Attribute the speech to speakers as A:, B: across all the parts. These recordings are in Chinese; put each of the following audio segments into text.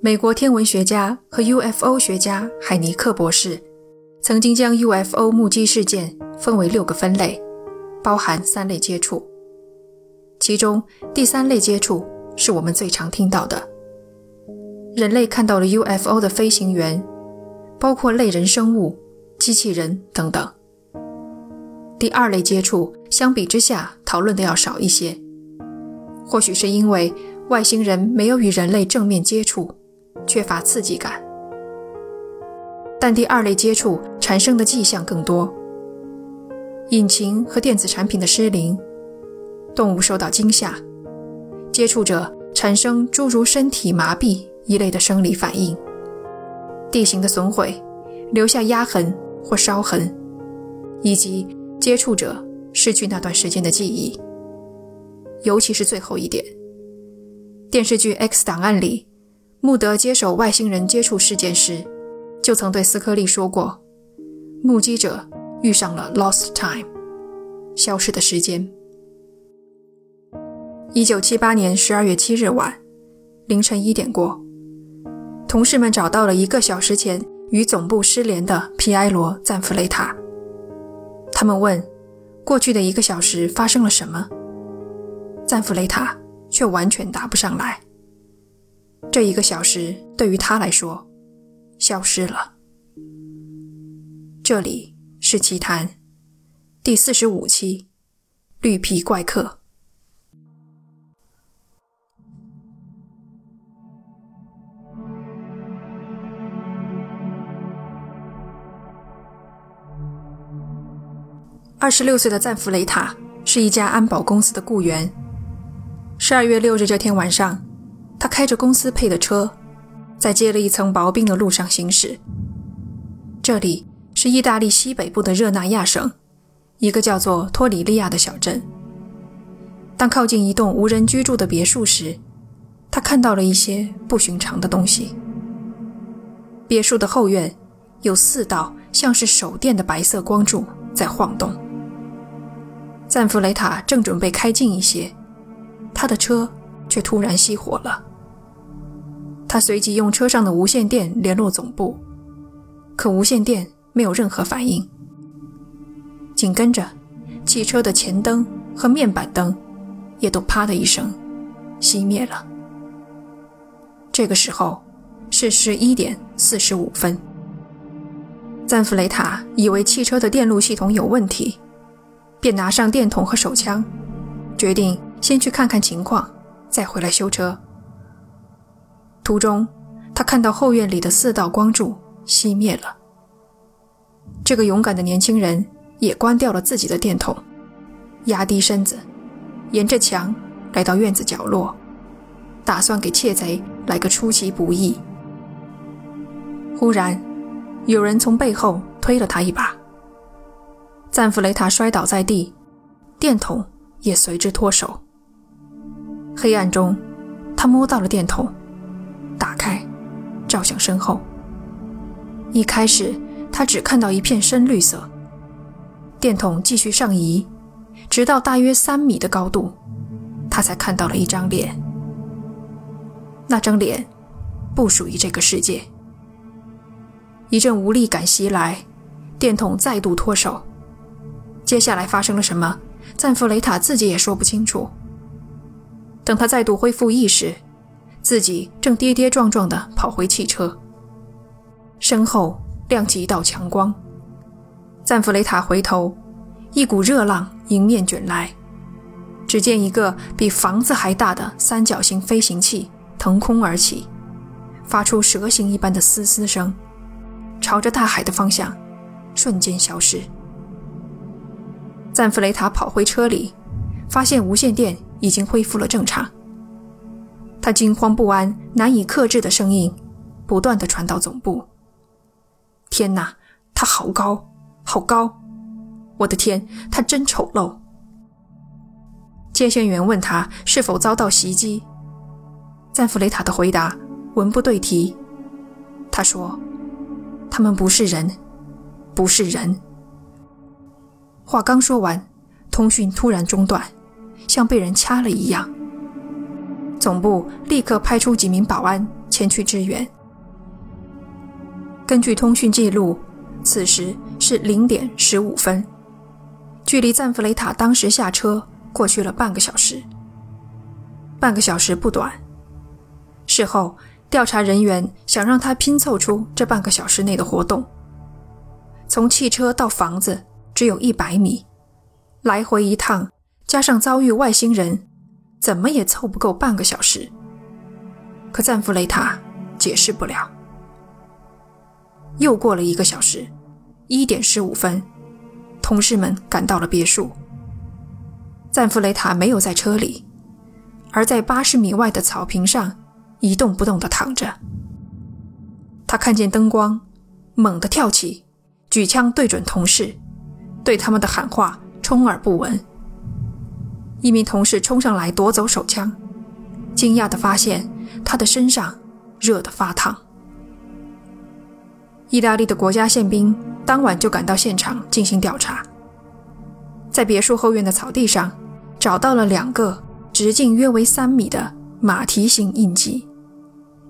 A: 美国天文学家和 UFO 学家海尼克博士曾经将 UFO 目击事件分为六个分类，包含三类接触。其中第三类接触是我们最常听到的，人类看到了 UFO 的飞行员，包括类人生物、机器人等等。第二类接触相比之下讨论的要少一些，或许是因为外星人没有与人类正面接触。缺乏刺激感，但第二类接触产生的迹象更多：引擎和电子产品的失灵，动物受到惊吓，接触者产生诸如身体麻痹一类的生理反应，地形的损毁，留下压痕或烧痕，以及接触者失去那段时间的记忆。尤其是最后一点，电视剧《X 档案》里。穆德接手外星人接触事件时，就曾对斯科利说过：“目击者遇上了 lost time，消失的时间。”一九七八年十二月七日晚，凌晨一点过，同事们找到了一个小时前与总部失联的皮埃罗·赞弗雷塔。他们问：“过去的一个小时发生了什么？”赞弗雷塔却完全答不上来。这一个小时对于他来说，消失了。这里是奇谈第四十五期，绿皮怪客。二十六岁的赞弗雷塔是一家安保公司的雇员。十二月六日这天晚上。他开着公司配的车，在结了一层薄冰的路上行驶。这里是意大利西北部的热那亚省，一个叫做托里利亚的小镇。当靠近一栋无人居住的别墅时，他看到了一些不寻常的东西。别墅的后院有四道像是手电的白色光柱在晃动。赞弗雷塔正准备开近一些，他的车却突然熄火了。他随即用车上的无线电联络总部，可无线电没有任何反应。紧跟着，汽车的前灯和面板灯也都啪的一声熄灭了。这个时候是十一点四十五分。赞弗雷塔以为汽车的电路系统有问题，便拿上电筒和手枪，决定先去看看情况，再回来修车。途中，他看到后院里的四道光柱熄灭了。这个勇敢的年轻人也关掉了自己的电筒，压低身子，沿着墙来到院子角落，打算给窃贼来个出其不意。忽然，有人从背后推了他一把，赞弗雷塔摔倒在地，电筒也随之脱手。黑暗中，他摸到了电筒。照向身后。一开始，他只看到一片深绿色。电筒继续上移，直到大约三米的高度，他才看到了一张脸。那张脸不属于这个世界。一阵无力感袭来，电筒再度脱手。接下来发生了什么？赞弗雷塔自己也说不清楚。等他再度恢复意识。自己正跌跌撞撞地跑回汽车，身后亮起一道强光。赞弗雷塔回头，一股热浪迎面卷来，只见一个比房子还大的三角形飞行器腾空而起，发出蛇形一般的嘶嘶声，朝着大海的方向瞬间消失。赞弗雷塔跑回车里，发现无线电已经恢复了正常。他惊慌不安、难以克制的声音不断的传到总部。天哪，他好高，好高！我的天，他真丑陋！接线员问他是否遭到袭击，赞弗雷塔的回答文不对题。他说：“他们不是人，不是人。”话刚说完，通讯突然中断，像被人掐了一样。总部立刻派出几名保安前去支援。根据通讯记录，此时是零点十五分，距离赞弗雷塔当时下车过去了半个小时。半个小时不短。事后，调查人员想让他拼凑出这半个小时内的活动。从汽车到房子只有一百米，来回一趟，加上遭遇外星人，怎么也凑不够半个小时。可赞弗雷塔解释不了。又过了一个小时，一点十五分，同事们赶到了别墅。赞弗雷塔没有在车里，而在八十米外的草坪上一动不动地躺着。他看见灯光，猛地跳起，举枪对准同事，对他们的喊话充耳不闻。一名同事冲上来夺走手枪，惊讶地发现他的身上热得发烫。意大利的国家宪兵当晚就赶到现场进行调查，在别墅后院的草地上找到了两个直径约为三米的马蹄形印记，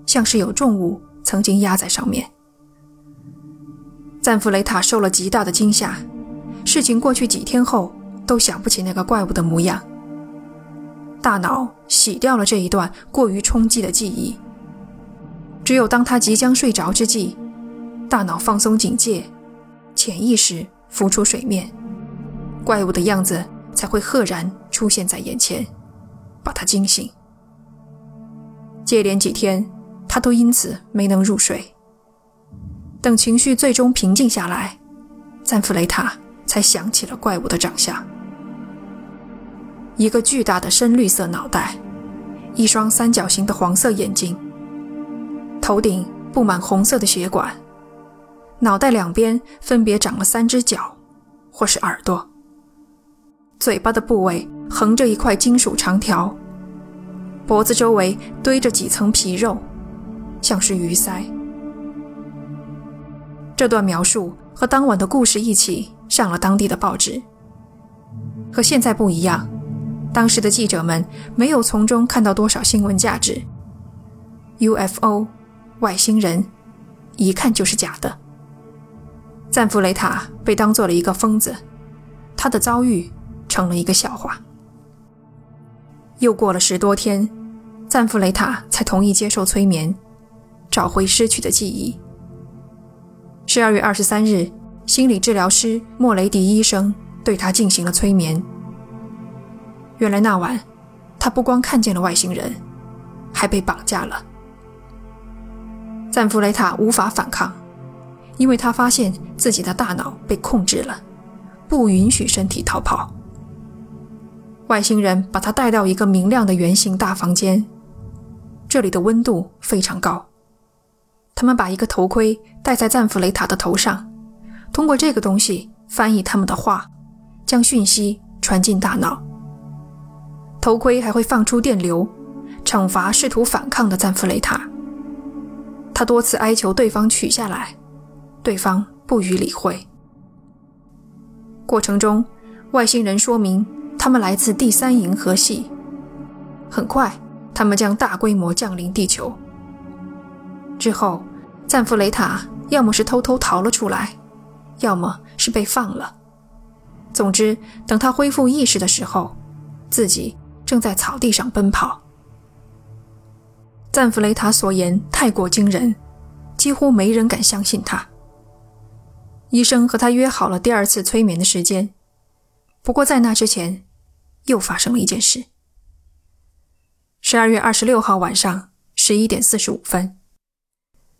A: 像是有重物曾经压在上面。赞弗雷塔受了极大的惊吓，事情过去几天后都想不起那个怪物的模样，大脑洗掉了这一段过于冲击的记忆，只有当他即将睡着之际。大脑放松警戒，潜意识浮出水面，怪物的样子才会赫然出现在眼前，把他惊醒。接连几天，他都因此没能入睡。等情绪最终平静下来，赞弗雷塔才想起了怪物的长相：一个巨大的深绿色脑袋，一双三角形的黄色眼睛，头顶布满红色的血管。脑袋两边分别长了三只脚，或是耳朵。嘴巴的部位横着一块金属长条，脖子周围堆着几层皮肉，像是鱼鳃。这段描述和当晚的故事一起上了当地的报纸。和现在不一样，当时的记者们没有从中看到多少新闻价值。UFO，外星人，一看就是假的。赞弗雷塔被当做了一个疯子，他的遭遇成了一个笑话。又过了十多天，赞弗雷塔才同意接受催眠，找回失去的记忆。十二月二十三日，心理治疗师莫雷迪医生对他进行了催眠。原来那晚，他不光看见了外星人，还被绑架了。赞弗雷塔无法反抗。因为他发现自己的大脑被控制了，不允许身体逃跑。外星人把他带到一个明亮的圆形大房间，这里的温度非常高。他们把一个头盔戴在赞弗雷塔的头上，通过这个东西翻译他们的话，将讯息传进大脑。头盔还会放出电流，惩罚试图反抗的赞弗雷塔。他多次哀求对方取下来。对方不予理会。过程中，外星人说明他们来自第三银河系。很快，他们将大规模降临地球。之后，赞弗雷塔要么是偷偷逃了出来，要么是被放了。总之，等他恢复意识的时候，自己正在草地上奔跑。赞弗雷塔所言太过惊人，几乎没人敢相信他。医生和他约好了第二次催眠的时间，不过在那之前，又发生了一件事。十二月二十六号晚上十一点四十五分，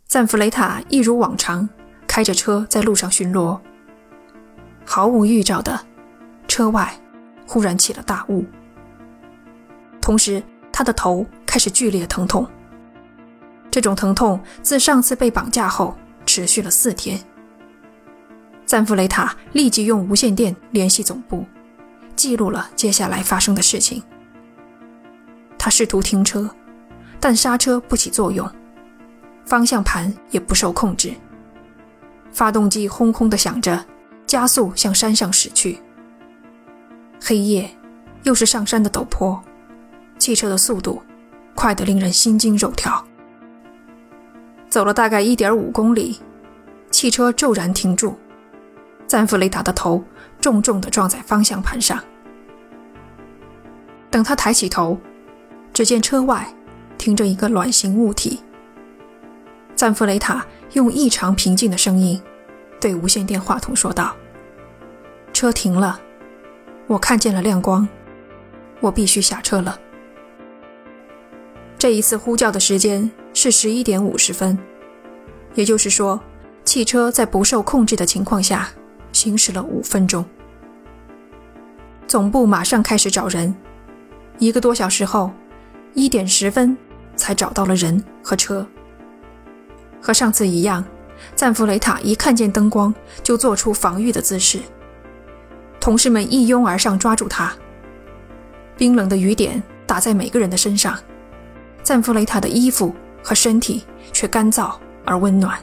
A: 赞弗雷塔一如往常开着车在路上巡逻，毫无预兆的，车外忽然起了大雾，同时他的头开始剧烈疼痛。这种疼痛自上次被绑架后持续了四天。赞弗雷塔立即用无线电联系总部，记录了接下来发生的事情。他试图停车，但刹车不起作用，方向盘也不受控制，发动机轰轰地响着，加速向山上驶去。黑夜，又是上山的陡坡，汽车的速度快得令人心惊肉跳。走了大概一点五公里，汽车骤然停住，赞弗雷塔的头重重地撞在方向盘上。等他抬起头，只见车外停着一个卵形物体。赞弗雷塔用异常平静的声音对无线电话筒说道：“车停了，我看见了亮光，我必须下车了。”这一次呼叫的时间是十一点五十分，也就是说，汽车在不受控制的情况下行驶了五分钟。总部马上开始找人。一个多小时后，一点十分才找到了人和车。和上次一样，赞弗雷塔一看见灯光就做出防御的姿势。同事们一拥而上抓住他。冰冷的雨点打在每个人的身上，赞弗雷塔的衣服和身体却干燥而温暖，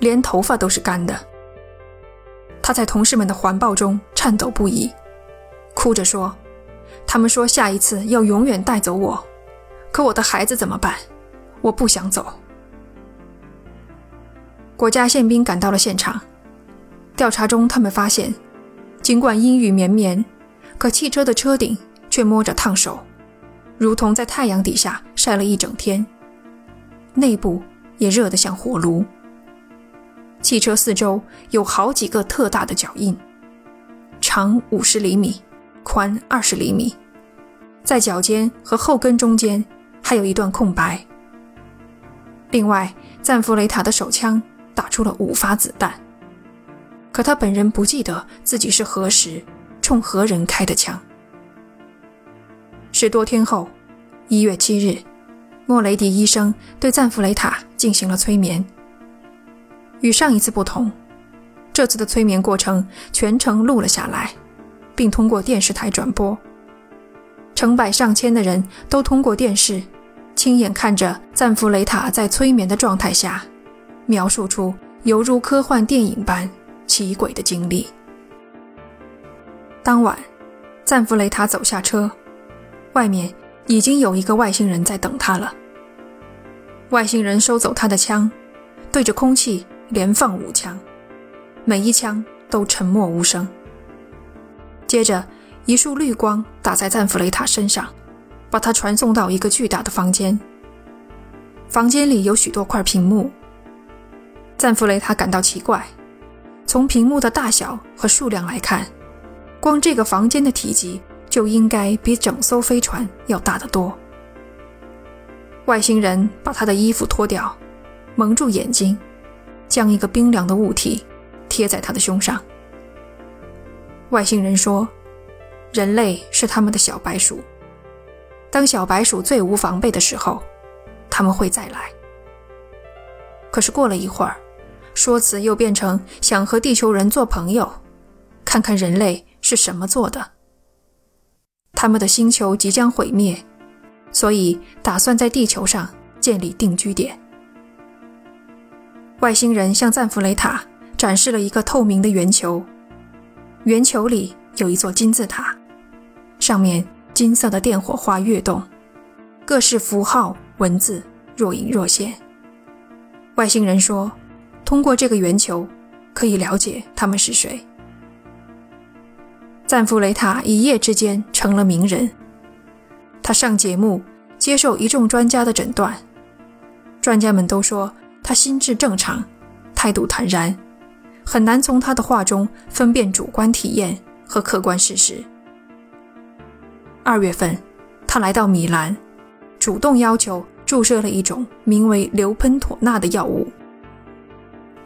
A: 连头发都是干的。他在同事们的环抱中颤抖不已，哭着说。他们说下一次要永远带走我，可我的孩子怎么办？我不想走。国家宪兵赶到了现场，调查中他们发现，尽管阴雨绵绵，可汽车的车顶却摸着烫手，如同在太阳底下晒了一整天，内部也热得像火炉。汽车四周有好几个特大的脚印，长五十厘米。宽二十厘米，在脚尖和后跟中间还有一段空白。另外，赞弗雷塔的手枪打出了五发子弹，可他本人不记得自己是何时冲何人开的枪。十多天后，一月七日，莫雷迪医生对赞弗雷塔进行了催眠。与上一次不同，这次的催眠过程全程录了下来。并通过电视台转播，成百上千的人都通过电视，亲眼看着赞弗雷塔在催眠的状态下，描述出犹如科幻电影般奇诡的经历。当晚，赞弗雷塔走下车，外面已经有一个外星人在等他了。外星人收走他的枪，对着空气连放五枪，每一枪都沉默无声。接着，一束绿光打在赞弗雷塔身上，把他传送到一个巨大的房间。房间里有许多块屏幕。赞弗雷塔感到奇怪，从屏幕的大小和数量来看，光这个房间的体积就应该比整艘飞船要大得多。外星人把他的衣服脱掉，蒙住眼睛，将一个冰凉的物体贴在他的胸上。外星人说：“人类是他们的小白鼠。当小白鼠最无防备的时候，他们会再来。可是过了一会儿，说辞又变成想和地球人做朋友，看看人类是什么做的。他们的星球即将毁灭，所以打算在地球上建立定居点。外星人向赞弗雷塔展示了一个透明的圆球。”圆球里有一座金字塔，上面金色的电火花跃动，各式符号文字若隐若现。外星人说：“通过这个圆球，可以了解他们是谁。”赞弗雷塔一夜之间成了名人。他上节目，接受一众专家的诊断，专家们都说他心智正常，态度坦然。很难从他的话中分辨主观体验和客观事实。二月份，他来到米兰，主动要求注射了一种名为硫喷妥钠的药物。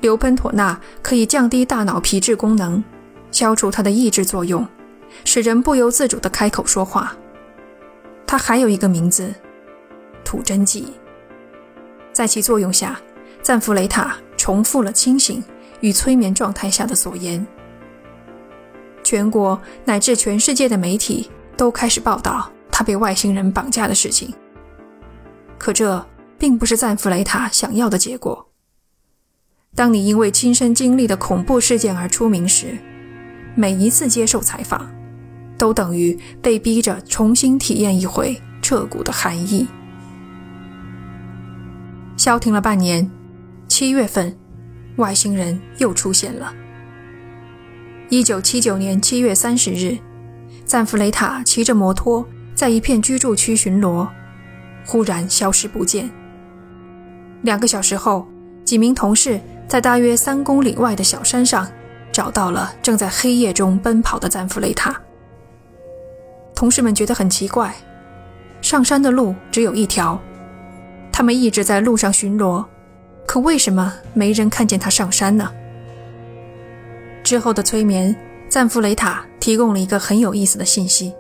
A: 硫喷妥钠可以降低大脑皮质功能，消除它的抑制作用，使人不由自主地开口说话。它还有一个名字——吐真剂。在其作用下，赞弗雷塔重复了清醒。与催眠状态下的所言，全国乃至全世界的媒体都开始报道他被外星人绑架的事情。可这并不是赞弗雷塔想要的结果。当你因为亲身经历的恐怖事件而出名时，每一次接受采访，都等于被逼着重新体验一回彻骨的寒意。消停了半年。七月份，外星人又出现了。一九七九年七月三十日，赞弗雷塔骑着摩托在一片居住区巡逻，忽然消失不见。两个小时后，几名同事在大约三公里外的小山上找到了正在黑夜中奔跑的赞弗雷塔。同事们觉得很奇怪，上山的路只有一条，他们一直在路上巡逻，可为什么没人看见他上山呢？之后的催眠，赞弗雷塔提供了一个很有意思的信息。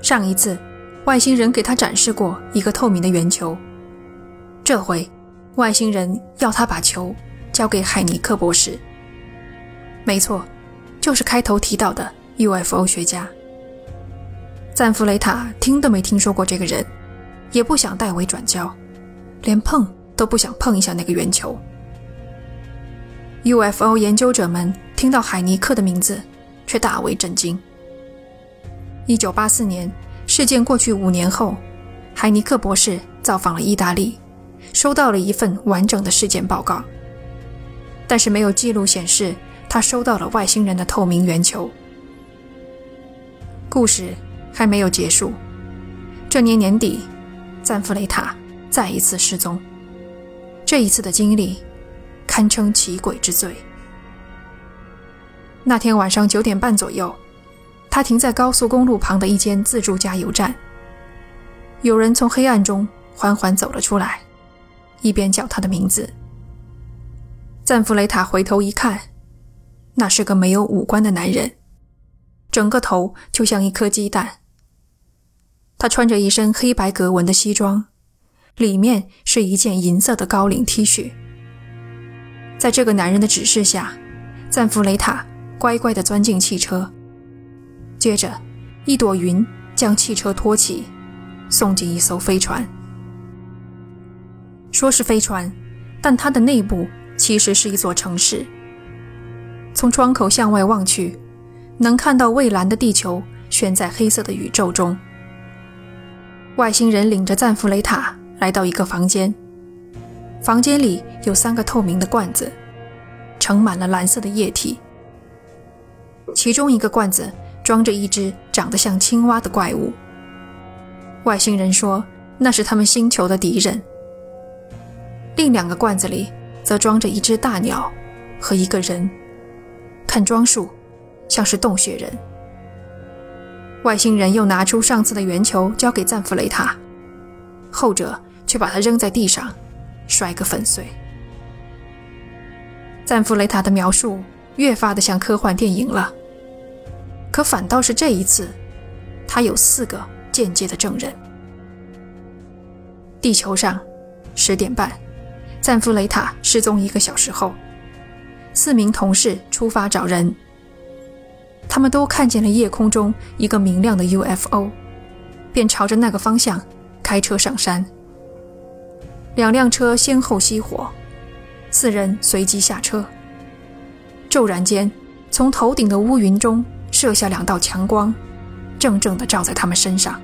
A: 上一次，外星人给他展示过一个透明的圆球。这回，外星人要他把球交给海尼克博士。没错，就是开头提到的 UFO 学家。赞弗雷塔听都没听说过这个人，也不想代为转交，连碰都不想碰一下那个圆球。UFO 研究者们听到海尼克的名字，却大为震惊。1984年，事件过去五年后，海尼克博士造访了意大利。收到了一份完整的事件报告，但是没有记录显示他收到了外星人的透明圆球。故事还没有结束，这年年底，赞弗雷塔再一次失踪。这一次的经历堪称奇诡之最。那天晚上九点半左右，他停在高速公路旁的一间自助加油站，有人从黑暗中缓缓走了出来。一边叫他的名字，赞弗雷塔回头一看，那是个没有五官的男人，整个头就像一颗鸡蛋。他穿着一身黑白格纹的西装，里面是一件银色的高领 T 恤。在这个男人的指示下，赞弗雷塔乖乖地钻进汽车，接着一朵云将汽车托起，送进一艘飞船。说是飞船，但它的内部其实是一座城市。从窗口向外望去，能看到蔚蓝的地球悬在黑色的宇宙中。外星人领着赞弗雷塔来到一个房间，房间里有三个透明的罐子，盛满了蓝色的液体。其中一个罐子装着一只长得像青蛙的怪物。外星人说那是他们星球的敌人。另两个罐子里则装着一只大鸟和一个人，看装束像是洞穴人。外星人又拿出上次的圆球交给赞弗雷塔，后者却把它扔在地上，摔个粉碎。赞弗雷塔的描述越发的像科幻电影了，可反倒是这一次，他有四个间接的证人。地球上，十点半。赞弗雷塔失踪一个小时后，四名同事出发找人。他们都看见了夜空中一个明亮的 UFO，便朝着那个方向开车上山。两辆车先后熄火，四人随即下车。骤然间，从头顶的乌云中射下两道强光，正正地照在他们身上。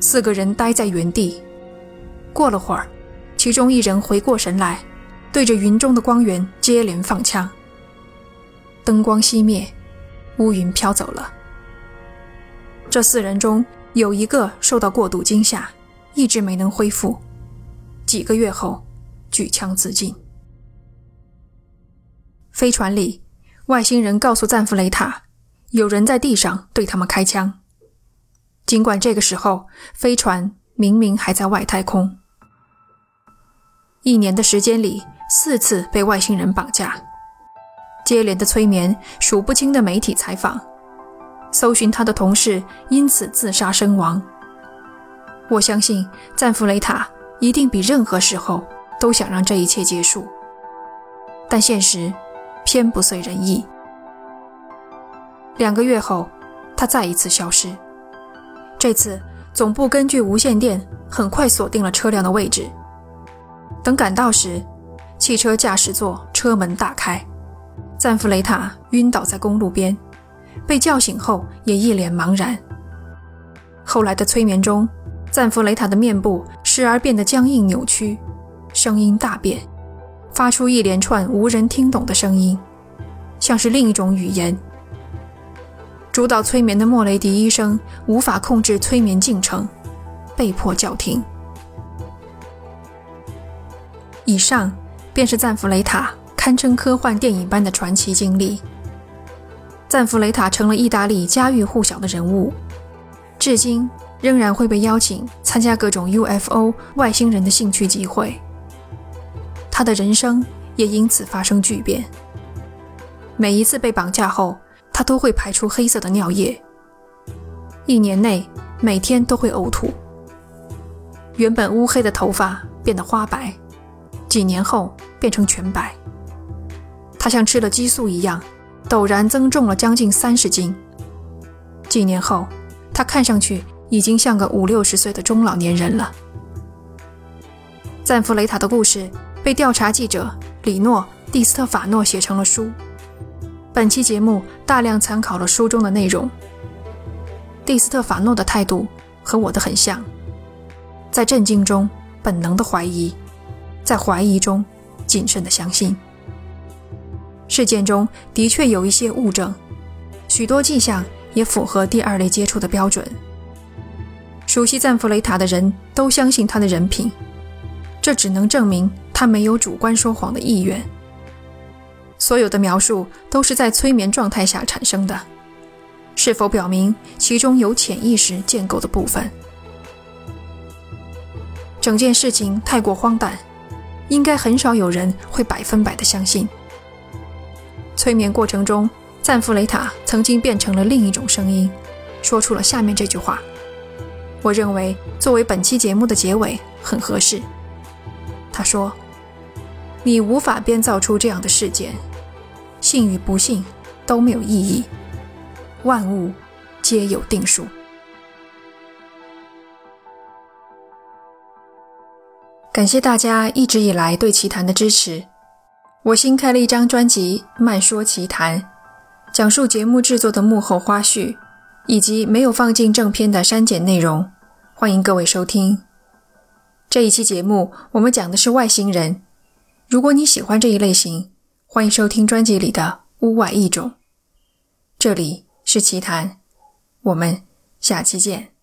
A: 四个人呆在原地。过了会儿。其中一人回过神来，对着云中的光源接连放枪。灯光熄灭，乌云飘走了。这四人中有一个受到过度惊吓，一直没能恢复，几个月后举枪自尽。飞船里，外星人告诉赞弗雷塔，有人在地上对他们开枪。尽管这个时候飞船明明还在外太空。一年的时间里，四次被外星人绑架，接连的催眠，数不清的媒体采访，搜寻他的同事因此自杀身亡。我相信赞弗雷塔一定比任何时候都想让这一切结束，但现实偏不遂人意。两个月后，他再一次消失。这次总部根据无线电很快锁定了车辆的位置。等赶到时，汽车驾驶座车门大开，赞弗雷塔晕倒在公路边，被叫醒后也一脸茫然。后来的催眠中，赞弗雷塔的面部时而变得僵硬扭曲，声音大变，发出一连串无人听懂的声音，像是另一种语言。主导催眠的莫雷迪医生无法控制催眠进程，被迫叫停。以上便是赞弗雷塔堪称科幻电影般的传奇经历。赞弗雷塔成了意大利家喻户晓的人物，至今仍然会被邀请参加各种 UFO 外星人的兴趣集会。他的人生也因此发生巨变。每一次被绑架后，他都会排出黑色的尿液，一年内每天都会呕吐。原本乌黑的头发变得花白，几年后变成全白。他像吃了激素一样。陡然增重了将近三十斤。几年后，他看上去已经像个五六十岁的中老年人了。赞弗雷塔的故事被调查记者里诺·蒂斯特法诺写成了书。本期节目大量参考了书中的内容。蒂斯特法诺的态度和我的很像，在震惊中本能的怀疑，在怀疑中谨慎的相信。事件中的确有一些物证，许多迹象也符合第二类接触的标准。熟悉赞弗雷塔的人都相信他的人品，这只能证明他没有主观说谎的意愿。所有的描述都是在催眠状态下产生的，是否表明其中有潜意识建构的部分？整件事情太过荒诞，应该很少有人会百分百的相信。催眠过程中，赞弗雷塔曾经变成了另一种声音，说出了下面这句话。我认为作为本期节目的结尾很合适。他说：“你无法编造出这样的事件，信与不信都没有意义，万物皆有定数。”感谢大家一直以来对奇谈的支持。我新开了一张专辑《慢说奇谈》，讲述节目制作的幕后花絮，以及没有放进正片的删减内容，欢迎各位收听。这一期节目我们讲的是外星人。如果你喜欢这一类型，欢迎收听专辑里的《屋外异种》。这里是奇谈，我们下期见。